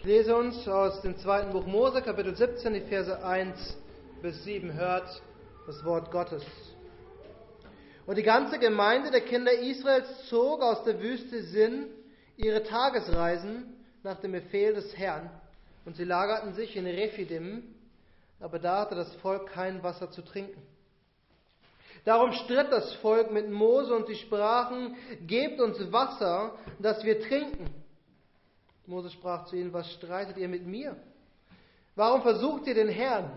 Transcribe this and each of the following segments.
Ich lese uns aus dem zweiten Buch Mose, Kapitel 17, die Verse 1 bis 7. Hört das Wort Gottes. Und die ganze Gemeinde der Kinder Israels zog aus der Wüste Sinn ihre Tagesreisen nach dem Befehl des Herrn. Und sie lagerten sich in Rephidim, aber da hatte das Volk kein Wasser zu trinken. Darum stritt das Volk mit Mose und sie sprachen, gebt uns Wasser, dass wir trinken. Mose sprach zu ihnen, was streitet ihr mit mir? Warum versucht ihr den Herrn?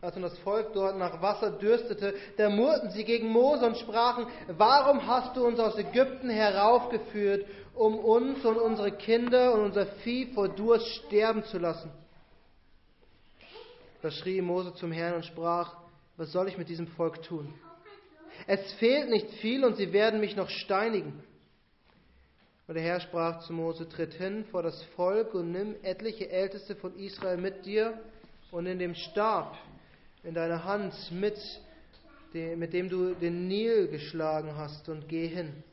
Als nun das Volk dort nach Wasser dürstete, da murrten sie gegen Mose und sprachen, warum hast du uns aus Ägypten heraufgeführt, um uns und unsere Kinder und unser Vieh vor Durst sterben zu lassen? Da schrie Mose zum Herrn und sprach, was soll ich mit diesem Volk tun? Es fehlt nicht viel und sie werden mich noch steinigen. Und der Herr sprach zu Mose, tritt hin vor das Volk und nimm etliche Älteste von Israel mit dir und in dem Stab in deiner Hand mit, mit dem du den Nil geschlagen hast und geh hin.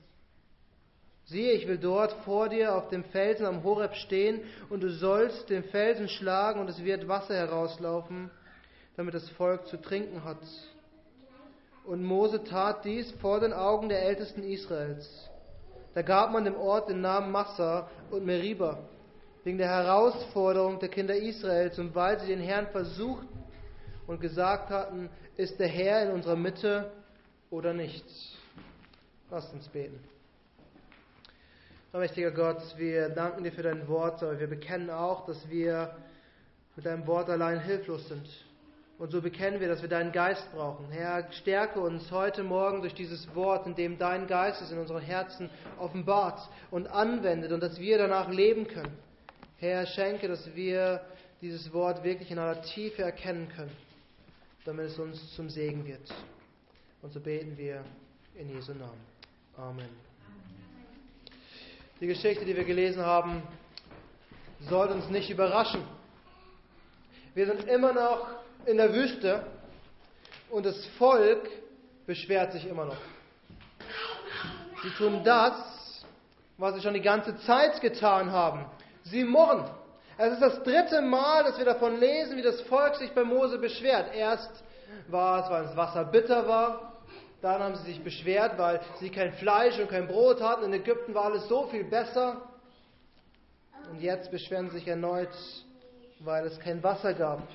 Siehe, ich will dort vor dir auf dem Felsen am Horeb stehen und du sollst den Felsen schlagen und es wird Wasser herauslaufen, damit das Volk zu trinken hat. Und Mose tat dies vor den Augen der Ältesten Israels. Da gab man dem Ort den Namen Massa und Meriba, wegen der Herausforderung der Kinder Israels und weil sie den Herrn versuchten und gesagt hatten, ist der Herr in unserer Mitte oder nicht. Lasst uns beten. Mächtiger Gott, wir danken dir für dein Wort, aber wir bekennen auch, dass wir mit deinem Wort allein hilflos sind. Und so bekennen wir, dass wir deinen Geist brauchen. Herr, stärke uns heute Morgen durch dieses Wort, in dem dein Geist es in unseren Herzen offenbart und anwendet und dass wir danach leben können. Herr, schenke, dass wir dieses Wort wirklich in aller Tiefe erkennen können, damit es uns zum Segen wird. Und so beten wir in Jesu Namen. Amen. Die Geschichte, die wir gelesen haben, soll uns nicht überraschen. Wir sind immer noch in der Wüste und das Volk beschwert sich immer noch. Sie tun das, was sie schon die ganze Zeit getan haben. Sie murren. Es ist das dritte Mal, dass wir davon lesen, wie das Volk sich bei Mose beschwert. Erst war es, weil das Wasser bitter war. Dann haben sie sich beschwert, weil sie kein Fleisch und kein Brot hatten. In Ägypten war alles so viel besser. Und jetzt beschweren sie sich erneut, weil es kein Wasser gab.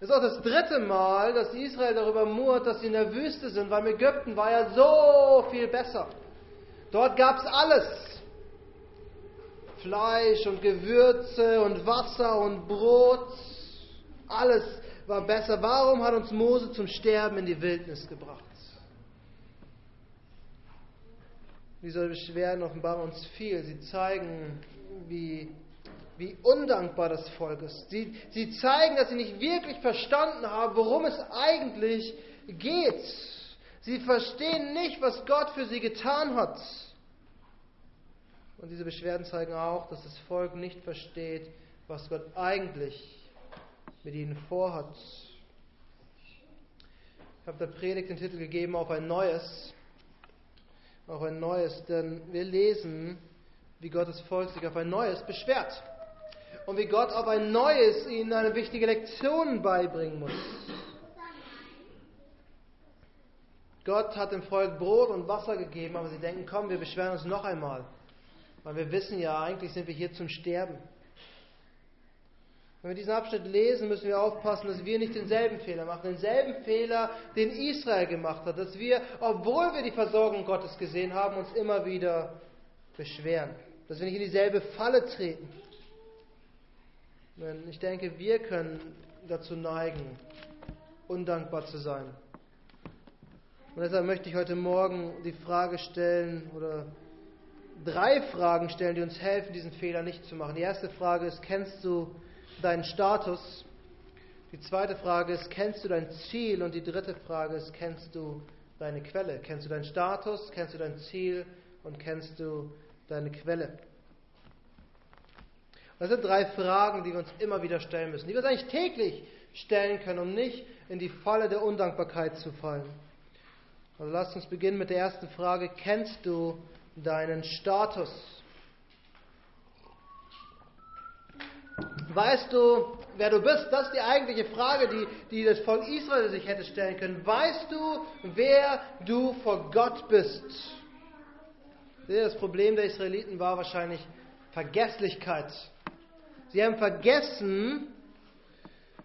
Es ist auch das dritte Mal, dass Israel darüber murrt, dass sie in der Wüste sind, weil Ägypten war ja so viel besser. Dort gab es alles. Fleisch und Gewürze und Wasser und Brot. Alles war besser. Warum hat uns Mose zum Sterben in die Wildnis gebracht? Diese Beschwerden offenbaren uns viel. Sie zeigen, wie wie undankbar das Volk ist. Sie, sie zeigen, dass sie nicht wirklich verstanden haben, worum es eigentlich geht. Sie verstehen nicht, was Gott für sie getan hat. Und diese Beschwerden zeigen auch, dass das Volk nicht versteht, was Gott eigentlich mit ihnen vorhat. Ich habe der Predigt den Titel gegeben auf ein neues, auf ein neues, denn wir lesen, wie Gottes Volk sich auf ein neues beschwert und wie Gott auf ein neues ihnen eine wichtige Lektion beibringen muss. Gott hat dem Volk Brot und Wasser gegeben, aber sie denken, komm, wir beschweren uns noch einmal. Weil wir wissen ja, eigentlich sind wir hier zum Sterben. Wenn wir diesen Abschnitt lesen, müssen wir aufpassen, dass wir nicht denselben Fehler machen. Denselben Fehler, den Israel gemacht hat. Dass wir, obwohl wir die Versorgung Gottes gesehen haben, uns immer wieder beschweren. Dass wir nicht in dieselbe Falle treten. Ich denke, wir können dazu neigen, undankbar zu sein. Und deshalb möchte ich heute Morgen die Frage stellen oder drei Fragen stellen, die uns helfen, diesen Fehler nicht zu machen. Die erste Frage ist, kennst du deinen Status? Die zweite Frage ist, kennst du dein Ziel? Und die dritte Frage ist, kennst du deine Quelle? Kennst du deinen Status? Kennst du dein Ziel? Und kennst du deine Quelle? Das sind drei Fragen, die wir uns immer wieder stellen müssen, die wir uns eigentlich täglich stellen können, um nicht in die Falle der Undankbarkeit zu fallen. Also lasst uns beginnen mit der ersten Frage. Kennst du deinen Status? Weißt du, wer du bist? Das ist die eigentliche Frage, die, die das Volk Israel sich hätte stellen können. Weißt du, wer du vor Gott bist? Das Problem der Israeliten war wahrscheinlich Vergesslichkeit. Sie haben vergessen,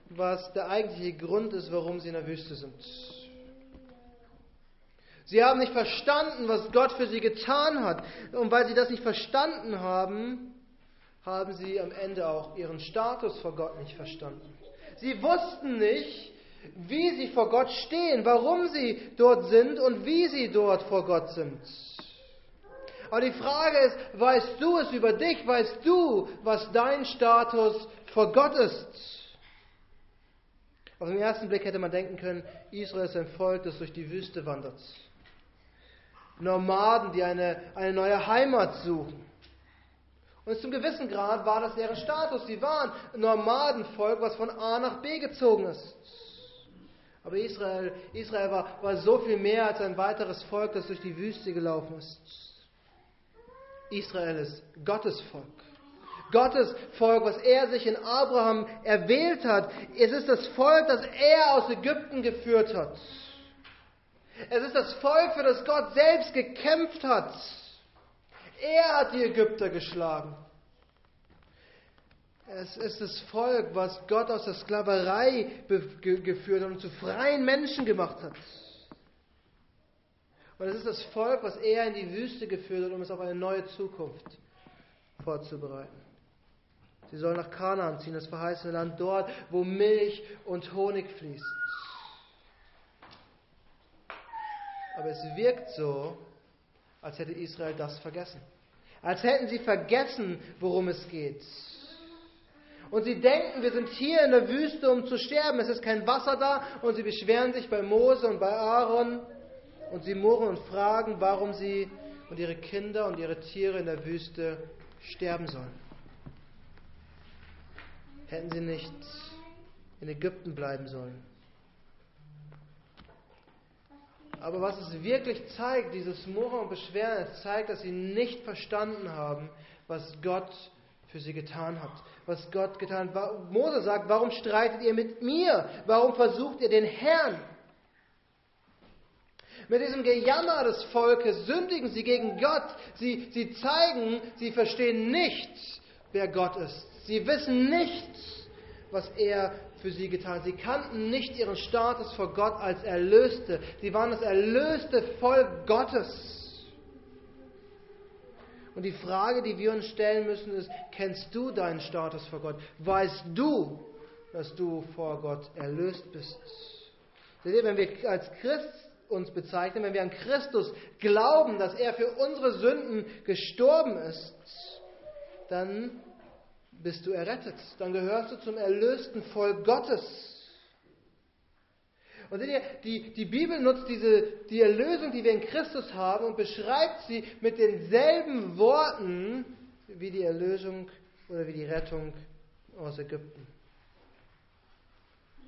was der eigentliche Grund ist, warum sie in der Wüste sind. Sie haben nicht verstanden, was Gott für sie getan hat. Und weil sie das nicht verstanden haben, haben sie am Ende auch ihren Status vor Gott nicht verstanden. Sie wussten nicht, wie sie vor Gott stehen, warum sie dort sind und wie sie dort vor Gott sind. Aber die Frage ist, weißt du es über dich? Weißt du, was dein Status vor Gott ist? Auf den ersten Blick hätte man denken können, Israel ist ein Volk, das durch die Wüste wandert. Nomaden, die eine, eine neue Heimat suchen. Und zum gewissen Grad war das deren Status. Sie waren Nomadenvolk, was von A nach B gezogen ist. Aber Israel, Israel war, war so viel mehr als ein weiteres Volk, das durch die Wüste gelaufen ist. Israel ist Gottes Volk. Gottes Volk, was er sich in Abraham erwählt hat. Es ist das Volk, das er aus Ägypten geführt hat. Es ist das Volk, für das Gott selbst gekämpft hat. Er hat die Ägypter geschlagen. Es ist das Volk, was Gott aus der Sklaverei geführt hat und zu freien Menschen gemacht hat. Und es ist das Volk, was er in die Wüste geführt hat, um es auf eine neue Zukunft vorzubereiten. Sie sollen nach Kanaan ziehen, das verheißene Land, dort, wo Milch und Honig fließt. Aber es wirkt so, als hätte Israel das vergessen. Als hätten sie vergessen, worum es geht. Und sie denken, wir sind hier in der Wüste, um zu sterben. Es ist kein Wasser da. Und sie beschweren sich bei Mose und bei Aaron. Und sie murren und fragen, warum sie und ihre Kinder und ihre Tiere in der Wüste sterben sollen. Hätten sie nicht in Ägypten bleiben sollen. Aber was es wirklich zeigt, dieses Murren und Beschweren, es zeigt, dass sie nicht verstanden haben, was Gott für sie getan hat. Was Gott getan hat. Mose sagt, warum streitet ihr mit mir? Warum versucht ihr den Herrn? Mit diesem Gejammer des Volkes sündigen sie gegen Gott. Sie, sie zeigen, sie verstehen nicht, wer Gott ist. Sie wissen nicht, was er für sie getan. Sie kannten nicht ihren Status vor Gott als Erlöste. Sie waren das erlöste Volk Gottes. Und die Frage, die wir uns stellen müssen, ist, kennst du deinen Status vor Gott? Weißt du, dass du vor Gott erlöst bist? Wenn wir als Christ uns bezeichnen, wenn wir an Christus glauben, dass er für unsere Sünden gestorben ist, dann bist du errettet. Dann gehörst du zum erlösten Volk Gottes. Und seht ihr, die, die Bibel nutzt diese, die Erlösung, die wir in Christus haben, und beschreibt sie mit denselben Worten wie die Erlösung oder wie die Rettung aus Ägypten.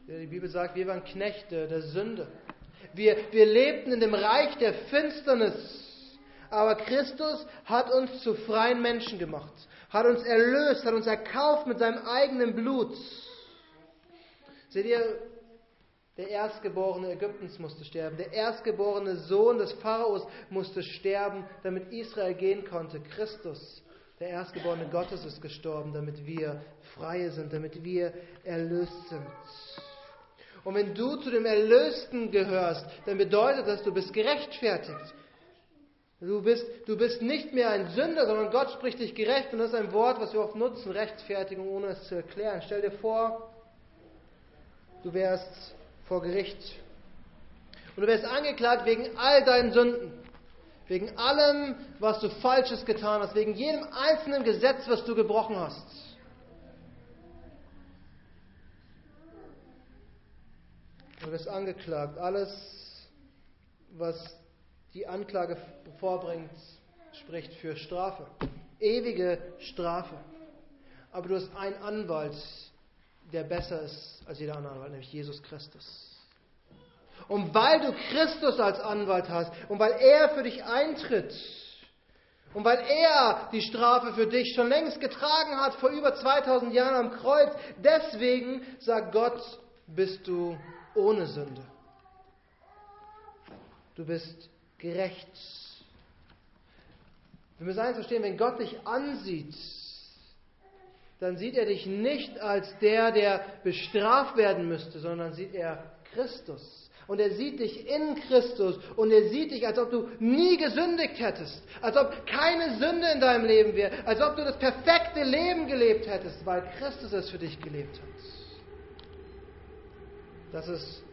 Die Bibel sagt, wir waren Knechte der Sünde. Wir, wir lebten in dem Reich der Finsternis. Aber Christus hat uns zu freien Menschen gemacht hat uns erlöst, hat uns erkauft mit seinem eigenen Blut. Seht ihr, der Erstgeborene Ägyptens musste sterben. Der erstgeborene Sohn des Pharaos musste sterben, damit Israel gehen konnte. Christus, der Erstgeborene Gottes, ist gestorben, damit wir freie sind, damit wir erlöst sind. Und wenn du zu dem Erlösten gehörst, dann bedeutet das, du bist gerechtfertigt. Du bist, du bist nicht mehr ein Sünder, sondern Gott spricht dich gerecht. Und das ist ein Wort, was wir oft nutzen, Rechtfertigung, ohne es zu erklären. Stell dir vor, du wärst vor Gericht. Und du wärst angeklagt wegen all deinen Sünden. Wegen allem, was du Falsches getan hast. Wegen jedem einzelnen Gesetz, was du gebrochen hast. Du wirst angeklagt. Alles, was die Anklage vorbringt, spricht für Strafe. Ewige Strafe. Aber du hast einen Anwalt, der besser ist als jeder andere Anwalt, nämlich Jesus Christus. Und weil du Christus als Anwalt hast und weil er für dich eintritt Und weil er die Strafe für dich schon längst getragen hat, vor über 2000 Jahren am Kreuz, deswegen sagt Gott, bist du ohne Sünde. Du bist gerecht. Wir müssen eins verstehen, wenn Gott dich ansieht, dann sieht er dich nicht als der, der bestraft werden müsste, sondern sieht er Christus. Und er sieht dich in Christus und er sieht dich, als ob du nie gesündigt hättest, als ob keine Sünde in deinem Leben wäre, als ob du das perfekte Leben gelebt hättest, weil Christus es für dich gelebt hat. Das ist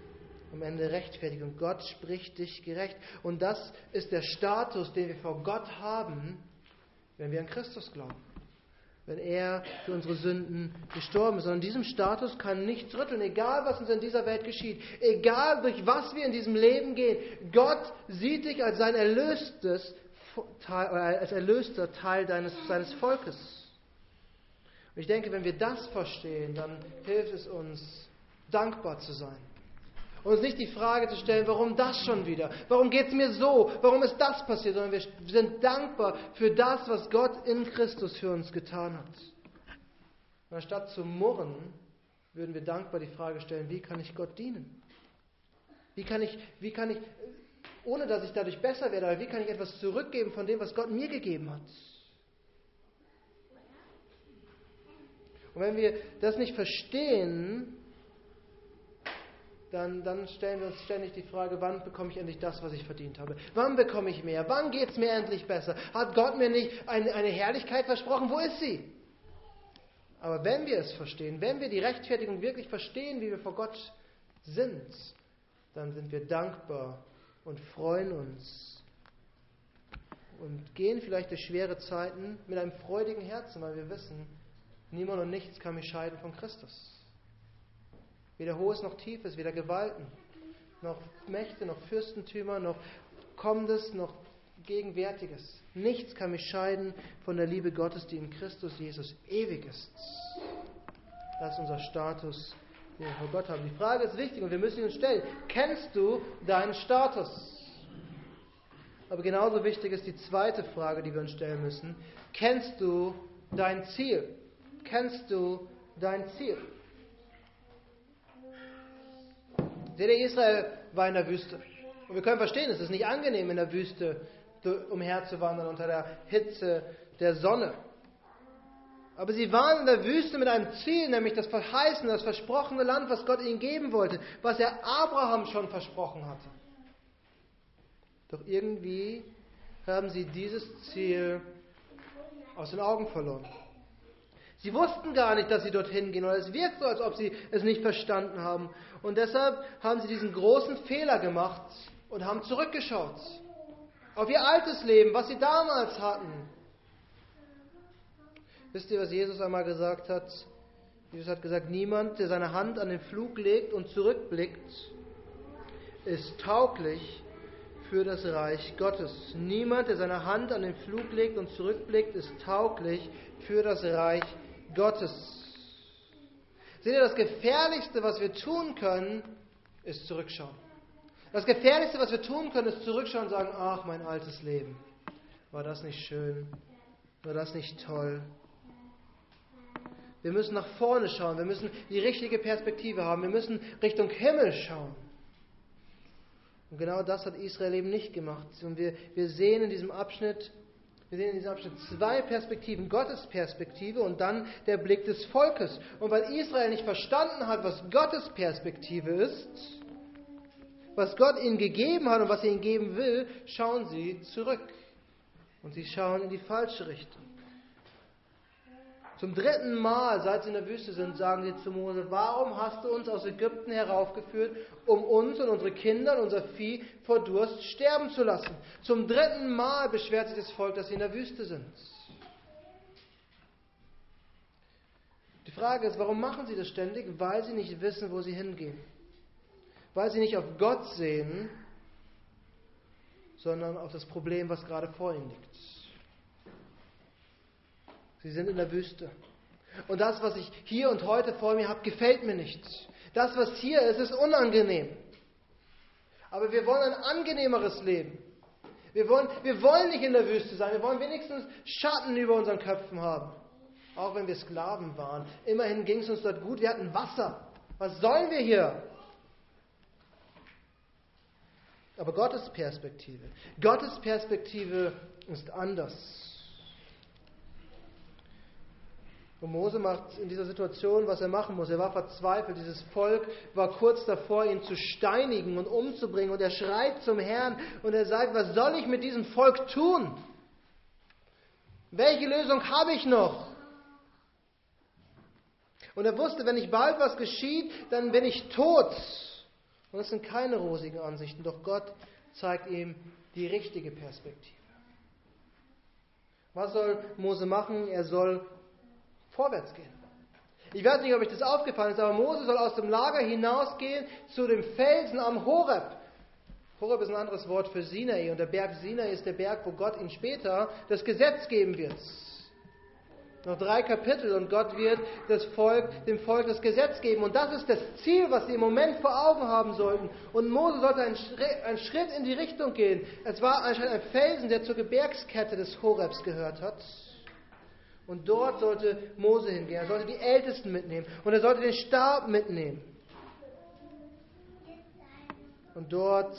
am Ende Rechtfertigung. Gott spricht dich gerecht. Und das ist der Status, den wir vor Gott haben, wenn wir an Christus glauben wenn er für unsere Sünden gestorben ist. Und an diesem Status kann nichts rütteln, egal was uns in dieser Welt geschieht, egal durch was wir in diesem Leben gehen. Gott sieht dich als sein erlöstes Teil, oder als erlöster Teil deines, seines Volkes. Und ich denke, wenn wir das verstehen, dann hilft es uns, dankbar zu sein. Und uns nicht die Frage zu stellen, warum das schon wieder? Warum geht es mir so? Warum ist das passiert? Sondern wir sind dankbar für das, was Gott in Christus für uns getan hat. Und anstatt zu murren, würden wir dankbar die Frage stellen, wie kann ich Gott dienen? Wie kann ich, wie kann ich, ohne dass ich dadurch besser werde, aber wie kann ich etwas zurückgeben von dem, was Gott mir gegeben hat? Und wenn wir das nicht verstehen, dann, dann stellen wir uns ständig die Frage, wann bekomme ich endlich das, was ich verdient habe? Wann bekomme ich mehr? Wann geht es mir endlich besser? Hat Gott mir nicht eine, eine Herrlichkeit versprochen? Wo ist sie? Aber wenn wir es verstehen, wenn wir die Rechtfertigung wirklich verstehen, wie wir vor Gott sind, dann sind wir dankbar und freuen uns und gehen vielleicht durch schwere Zeiten mit einem freudigen Herzen, weil wir wissen, niemand und nichts kann mich scheiden von Christus. Weder Hohes noch Tiefes, weder Gewalten, noch Mächte, noch Fürstentümer, noch Kommendes, noch Gegenwärtiges. Nichts kann mich scheiden von der Liebe Gottes, die in Christus Jesus ewig ist. Das ist unser Status, den wir vor Gott haben. Die Frage ist wichtig und wir müssen uns stellen. Kennst du deinen Status? Aber genauso wichtig ist die zweite Frage, die wir uns stellen müssen. Kennst du dein Ziel? Kennst du dein Ziel? Seht ihr, Israel war in der Wüste. Und wir können verstehen, es ist nicht angenehm, in der Wüste umherzuwandern unter der Hitze der Sonne. Aber sie waren in der Wüste mit einem Ziel, nämlich das verheißene, das versprochene Land, was Gott ihnen geben wollte, was er Abraham schon versprochen hatte. Doch irgendwie haben sie dieses Ziel aus den Augen verloren. Sie wussten gar nicht, dass sie dorthin gehen, oder es wirkt so, als ob sie es nicht verstanden haben. Und deshalb haben sie diesen großen Fehler gemacht und haben zurückgeschaut auf ihr altes Leben, was sie damals hatten. Wisst ihr, was Jesus einmal gesagt hat? Jesus hat gesagt, niemand, der seine Hand an den Flug legt und zurückblickt, ist tauglich für das Reich Gottes. Niemand, der seine Hand an den Flug legt und zurückblickt, ist tauglich für das Reich Gottes. Gottes. Seht ihr, das Gefährlichste, was wir tun können, ist zurückschauen. Das Gefährlichste, was wir tun können, ist zurückschauen und sagen, ach, mein altes Leben, war das nicht schön? War das nicht toll? Wir müssen nach vorne schauen, wir müssen die richtige Perspektive haben, wir müssen Richtung Himmel schauen. Und genau das hat Israel eben nicht gemacht. Und wir, wir sehen in diesem Abschnitt, wir sehen in diesem Abschnitt zwei Perspektiven, Gottes Perspektive und dann der Blick des Volkes. Und weil Israel nicht verstanden hat, was Gottes Perspektive ist, was Gott ihnen gegeben hat und was er ihnen geben will, schauen sie zurück. Und sie schauen in die falsche Richtung. Zum dritten Mal, seit sie in der Wüste sind, sagen sie zu Mose, warum hast du uns aus Ägypten heraufgeführt, um uns und unsere Kinder und unser Vieh vor Durst sterben zu lassen? Zum dritten Mal beschwert sich das Volk, dass sie in der Wüste sind. Die Frage ist, warum machen sie das ständig? Weil sie nicht wissen, wo sie hingehen. Weil sie nicht auf Gott sehen, sondern auf das Problem, was gerade vor ihnen liegt. Sie sind in der Wüste. Und das, was ich hier und heute vor mir habe, gefällt mir nicht. Das, was hier ist, ist unangenehm. Aber wir wollen ein angenehmeres Leben. Wir wollen, wir wollen nicht in der Wüste sein. Wir wollen wenigstens Schatten über unseren Köpfen haben. Auch wenn wir Sklaven waren. Immerhin ging es uns dort gut. Wir hatten Wasser. Was sollen wir hier? Aber Gottes Perspektive. Gottes Perspektive ist anders. Und Mose macht in dieser Situation, was er machen muss. Er war verzweifelt. Dieses Volk war kurz davor, ihn zu steinigen und umzubringen. Und er schreit zum Herrn und er sagt, was soll ich mit diesem Volk tun? Welche Lösung habe ich noch? Und er wusste, wenn nicht bald was geschieht, dann bin ich tot. Und das sind keine rosigen Ansichten, doch Gott zeigt ihm die richtige Perspektive. Was soll Mose machen? Er soll vorwärts gehen. Ich weiß nicht, ob euch das aufgefallen ist, aber Mose soll aus dem Lager hinausgehen zu dem Felsen am Horeb. Horeb ist ein anderes Wort für Sinai und der Berg Sinai ist der Berg, wo Gott ihn später das Gesetz geben wird. Noch drei Kapitel und Gott wird das Volk, dem Volk das Gesetz geben. Und das ist das Ziel, was sie im Moment vor Augen haben sollten. Und Mose sollte einen Schritt, einen Schritt in die Richtung gehen. Es war anscheinend ein Felsen, der zur Gebirgskette des Horebs gehört hat. Und dort sollte Mose hingehen. Er sollte die Ältesten mitnehmen. Und er sollte den Stab mitnehmen. Und dort,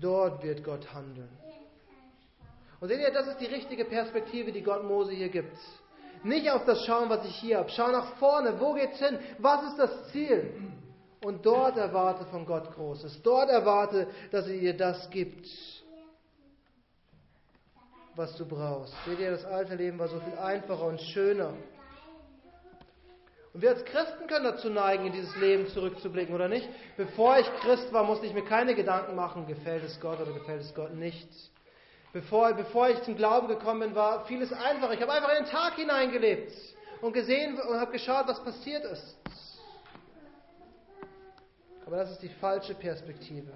dort wird Gott handeln. Und seht ihr, das ist die richtige Perspektive, die Gott Mose hier gibt. Nicht auf das Schauen, was ich hier habe. Schau nach vorne. Wo geht's hin? Was ist das Ziel? Und dort erwarte von Gott Großes. Dort erwarte, dass er dir das gibt was du brauchst. Seht ihr, das alte Leben war so viel einfacher und schöner. Und wir als Christen können dazu neigen, in dieses Leben zurückzublicken, oder nicht? Bevor ich Christ war, musste ich mir keine Gedanken machen, gefällt es Gott oder gefällt es Gott nicht. Bevor, bevor ich zum Glauben gekommen bin, war vieles einfacher. Ich habe einfach in den Tag hineingelebt und gesehen und habe geschaut, was passiert ist. Aber das ist die falsche Perspektive.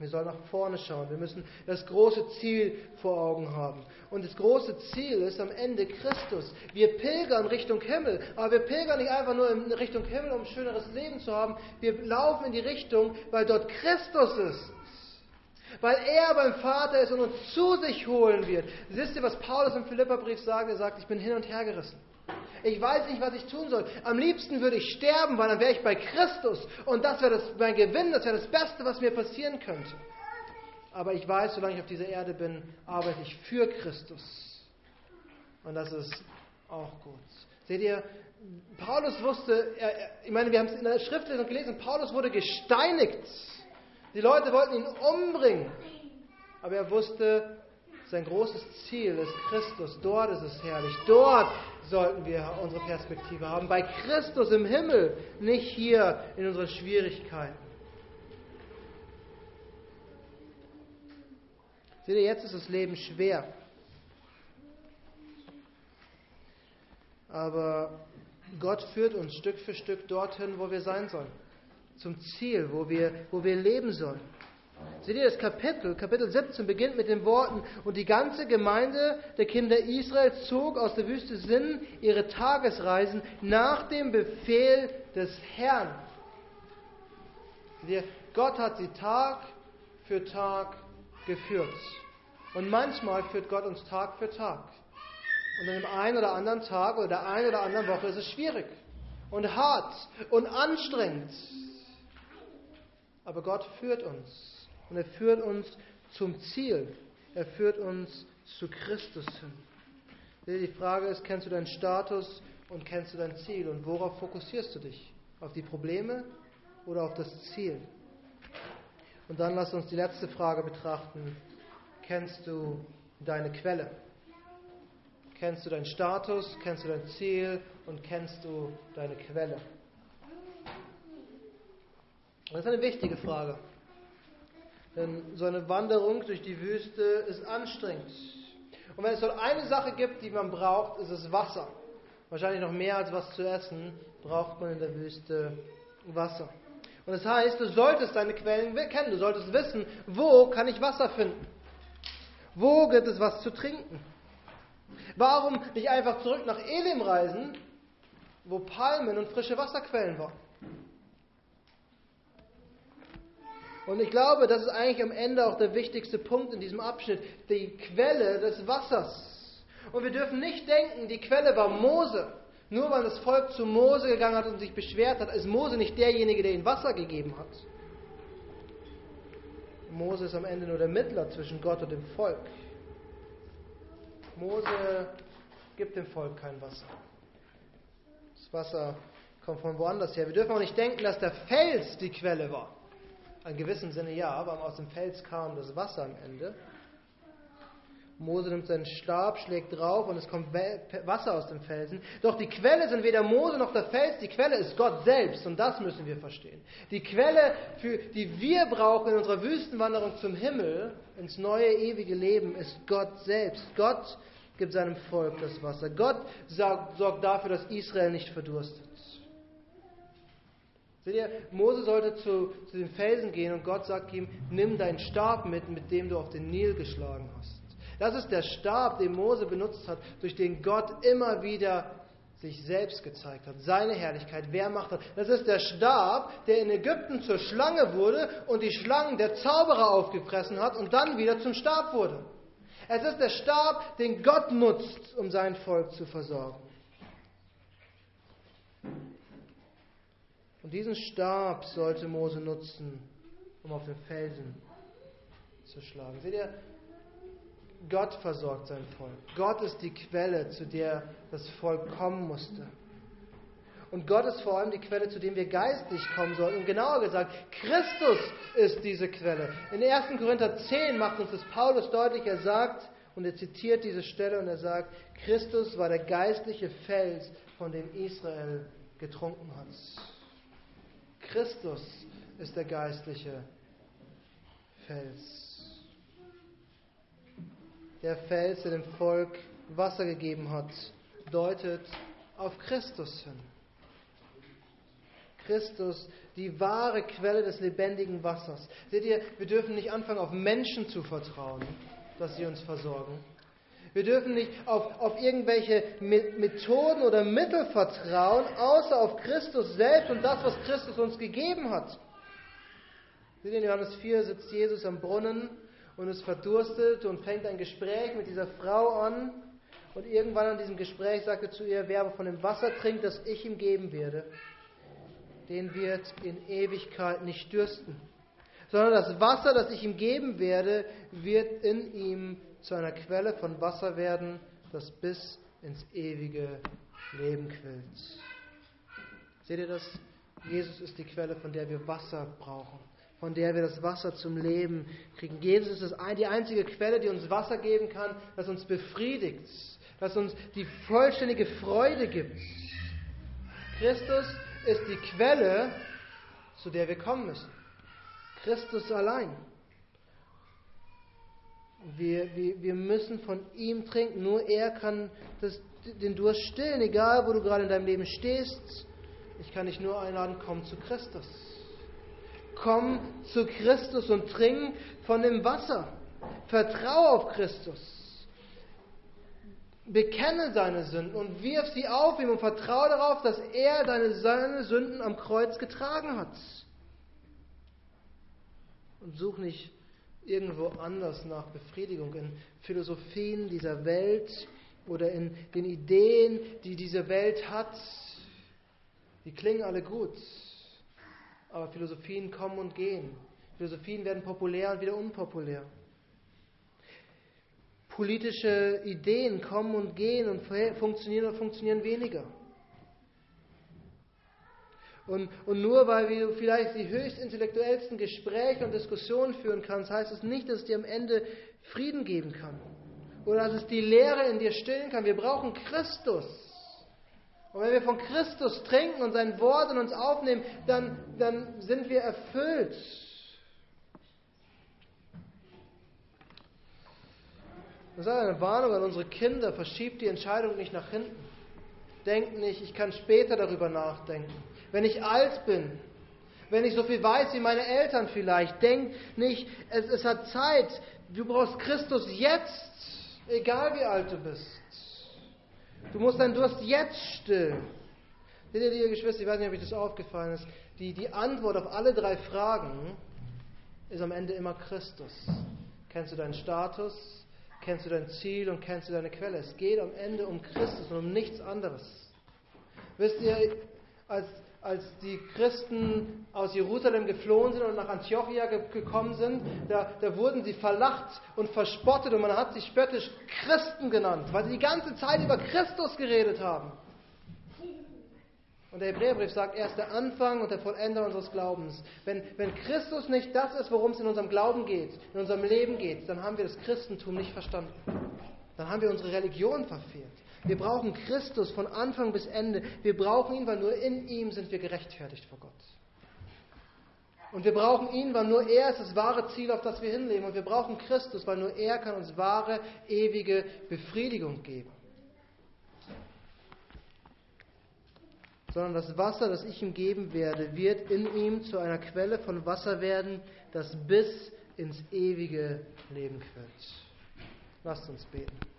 Wir sollen nach vorne schauen. Wir müssen das große Ziel vor Augen haben. Und das große Ziel ist am Ende Christus. Wir pilgern Richtung Himmel, aber wir pilgern nicht einfach nur in Richtung Himmel, um ein schöneres Leben zu haben. Wir laufen in die Richtung, weil dort Christus ist. Weil er beim Vater ist und uns zu sich holen wird. Wisst ihr, was Paulus im Philipperbrief sagt? Er sagt, ich bin hin und her gerissen. Ich weiß nicht, was ich tun soll. Am liebsten würde ich sterben, weil dann wäre ich bei Christus. Und das wäre mein Gewinn, das wäre das Beste, was mir passieren könnte. Aber ich weiß, solange ich auf dieser Erde bin, arbeite ich für Christus. Und das ist auch gut. Seht ihr, Paulus wusste, er, ich meine, wir haben es in der Schriftlesung gelesen, Paulus wurde gesteinigt. Die Leute wollten ihn umbringen. Aber er wusste, sein großes Ziel ist Christus. Dort ist es herrlich. Dort sollten wir unsere Perspektive haben. Bei Christus im Himmel, nicht hier in unseren Schwierigkeiten. Seht ihr, jetzt ist das Leben schwer. Aber Gott führt uns Stück für Stück dorthin, wo wir sein sollen. Zum Ziel, wo wir, wo wir leben sollen. Seht ihr, das Kapitel, Kapitel 17 beginnt mit den Worten, und die ganze Gemeinde der Kinder Israels zog aus der Wüste Sinn ihre Tagesreisen nach dem Befehl des Herrn. Seht ihr, Gott hat sie Tag für Tag geführt. Und manchmal führt Gott uns Tag für Tag. Und an dem einen oder anderen Tag oder der einen oder anderen Woche ist es schwierig und hart und anstrengend. Aber Gott führt uns. Und er führt uns zum Ziel. Er führt uns zu Christus hin. Die Frage ist, kennst du deinen Status und kennst du dein Ziel? Und worauf fokussierst du dich? Auf die Probleme oder auf das Ziel? Und dann lass uns die letzte Frage betrachten. Kennst du deine Quelle? Kennst du deinen Status? Kennst du dein Ziel? Und kennst du deine Quelle? Das ist eine wichtige Frage. Denn so eine Wanderung durch die Wüste ist anstrengend. Und wenn es dort eine Sache gibt, die man braucht, ist es Wasser. Wahrscheinlich noch mehr als was zu essen, braucht man in der Wüste Wasser. Und das heißt, du solltest deine Quellen kennen, du solltest wissen, wo kann ich Wasser finden? Wo gibt es was zu trinken? Warum nicht einfach zurück nach Elim reisen, wo Palmen und frische Wasserquellen waren? Und ich glaube, das ist eigentlich am Ende auch der wichtigste Punkt in diesem Abschnitt, die Quelle des Wassers. Und wir dürfen nicht denken, die Quelle war Mose. Nur weil das Volk zu Mose gegangen hat und sich beschwert hat, ist Mose nicht derjenige, der ihnen Wasser gegeben hat. Mose ist am Ende nur der Mittler zwischen Gott und dem Volk. Mose gibt dem Volk kein Wasser. Das Wasser kommt von woanders her. Wir dürfen auch nicht denken, dass der Fels die Quelle war. In gewissem Sinne ja, aber aus dem Fels kam das Wasser am Ende. Mose nimmt seinen Stab, schlägt drauf und es kommt Wasser aus dem Felsen. Doch die Quelle sind weder Mose noch der Fels, die Quelle ist Gott selbst und das müssen wir verstehen. Die Quelle, für, die wir brauchen in unserer Wüstenwanderung zum Himmel, ins neue ewige Leben, ist Gott selbst. Gott gibt seinem Volk das Wasser. Gott sorgt dafür, dass Israel nicht verdurstet. Seht ihr, Mose sollte zu, zu den Felsen gehen und Gott sagt ihm, nimm deinen Stab mit, mit dem du auf den Nil geschlagen hast. Das ist der Stab, den Mose benutzt hat, durch den Gott immer wieder sich selbst gezeigt hat, seine Herrlichkeit, wer macht das? Das ist der Stab, der in Ägypten zur Schlange wurde und die Schlangen der Zauberer aufgefressen hat und dann wieder zum Stab wurde. Es ist der Stab, den Gott nutzt, um sein Volk zu versorgen. Und diesen Stab sollte Mose nutzen, um auf den Felsen zu schlagen. Seht ihr, Gott versorgt sein Volk. Gott ist die Quelle, zu der das Volk kommen musste. Und Gott ist vor allem die Quelle, zu der wir geistlich kommen sollten. Und genauer gesagt, Christus ist diese Quelle. In 1. Korinther 10 macht uns das Paulus deutlich. Er sagt, und er zitiert diese Stelle und er sagt, Christus war der geistliche Fels, von dem Israel getrunken hat. Christus ist der geistliche Fels der Fels, der dem Volk Wasser gegeben hat, deutet auf Christus hin. Christus, die wahre Quelle des lebendigen Wassers. Seht ihr, wir dürfen nicht anfangen, auf Menschen zu vertrauen, dass sie uns versorgen. Wir dürfen nicht auf, auf irgendwelche Methoden oder Mittel vertrauen, außer auf Christus selbst und das, was Christus uns gegeben hat. Seht ihr, in Johannes 4 sitzt Jesus am Brunnen und ist verdurstet und fängt ein Gespräch mit dieser Frau an. Und irgendwann an diesem Gespräch sagt er zu ihr, wer aber von dem Wasser trinkt, das ich ihm geben werde, den wird in Ewigkeit nicht dürsten. Sondern das Wasser, das ich ihm geben werde, wird in ihm zu einer Quelle von Wasser werden, das bis ins ewige Leben quillt. Seht ihr das? Jesus ist die Quelle, von der wir Wasser brauchen von der wir das Wasser zum Leben kriegen. Jesus ist die einzige Quelle, die uns Wasser geben kann, das uns befriedigt, das uns die vollständige Freude gibt. Christus ist die Quelle, zu der wir kommen müssen. Christus allein. Wir, wir, wir müssen von ihm trinken. Nur er kann das, den Durst stillen, egal wo du gerade in deinem Leben stehst. Ich kann dich nur einladen, komm zu Christus komm zu Christus und trink von dem Wasser. Vertraue auf Christus. Bekenne deine Sünden und wirf sie auf ihm und vertraue darauf, dass er deine, seine Sünden am Kreuz getragen hat. Und such nicht irgendwo anders nach Befriedigung in Philosophien dieser Welt oder in den Ideen, die diese Welt hat. Die klingen alle gut. Aber Philosophien kommen und gehen. Philosophien werden populär und wieder unpopulär. Politische Ideen kommen und gehen und funktionieren oder funktionieren weniger. Und, und nur weil du vielleicht die höchst intellektuellsten Gespräche und Diskussionen führen kannst, heißt es nicht, dass es dir am Ende Frieden geben kann. Oder dass es die Lehre in dir stillen kann. Wir brauchen Christus. Und wenn wir von Christus trinken und sein Wort in uns aufnehmen, dann, dann sind wir erfüllt. Das ist eine Warnung an unsere Kinder. Verschiebt die Entscheidung nicht nach hinten. Denkt nicht, ich kann später darüber nachdenken. Wenn ich alt bin, wenn ich so viel weiß wie meine Eltern vielleicht, denkt nicht, es, es hat Zeit. Du brauchst Christus jetzt, egal wie alt du bist. Du musst deinen Durst jetzt stillen. Seht ihr, liebe Geschwister, ich weiß nicht, ob euch das aufgefallen ist, die, die Antwort auf alle drei Fragen ist am Ende immer Christus. Kennst du deinen Status, kennst du dein Ziel und kennst du deine Quelle. Es geht am Ende um Christus und um nichts anderes. Wisst ihr, als, als die Christen aus Jerusalem geflohen sind und nach Antiochia ge gekommen sind, da, da wurden sie verlacht und verspottet und man hat sie spöttisch Christen genannt, weil sie die ganze Zeit über Christus geredet haben. Und der Hebräerbrief sagt, er ist der Anfang und der Vollender unseres Glaubens. Wenn, wenn Christus nicht das ist, worum es in unserem Glauben geht, in unserem Leben geht, dann haben wir das Christentum nicht verstanden. Dann haben wir unsere Religion verfehlt. Wir brauchen Christus von Anfang bis Ende. Wir brauchen ihn, weil nur in ihm sind wir gerechtfertigt vor Gott. Und wir brauchen ihn, weil nur er ist das wahre Ziel, auf das wir hinleben. Und wir brauchen Christus, weil nur er kann uns wahre, ewige Befriedigung geben. Sondern das Wasser, das ich ihm geben werde, wird in ihm zu einer Quelle von Wasser werden, das bis ins ewige Leben quillt. Lasst uns beten.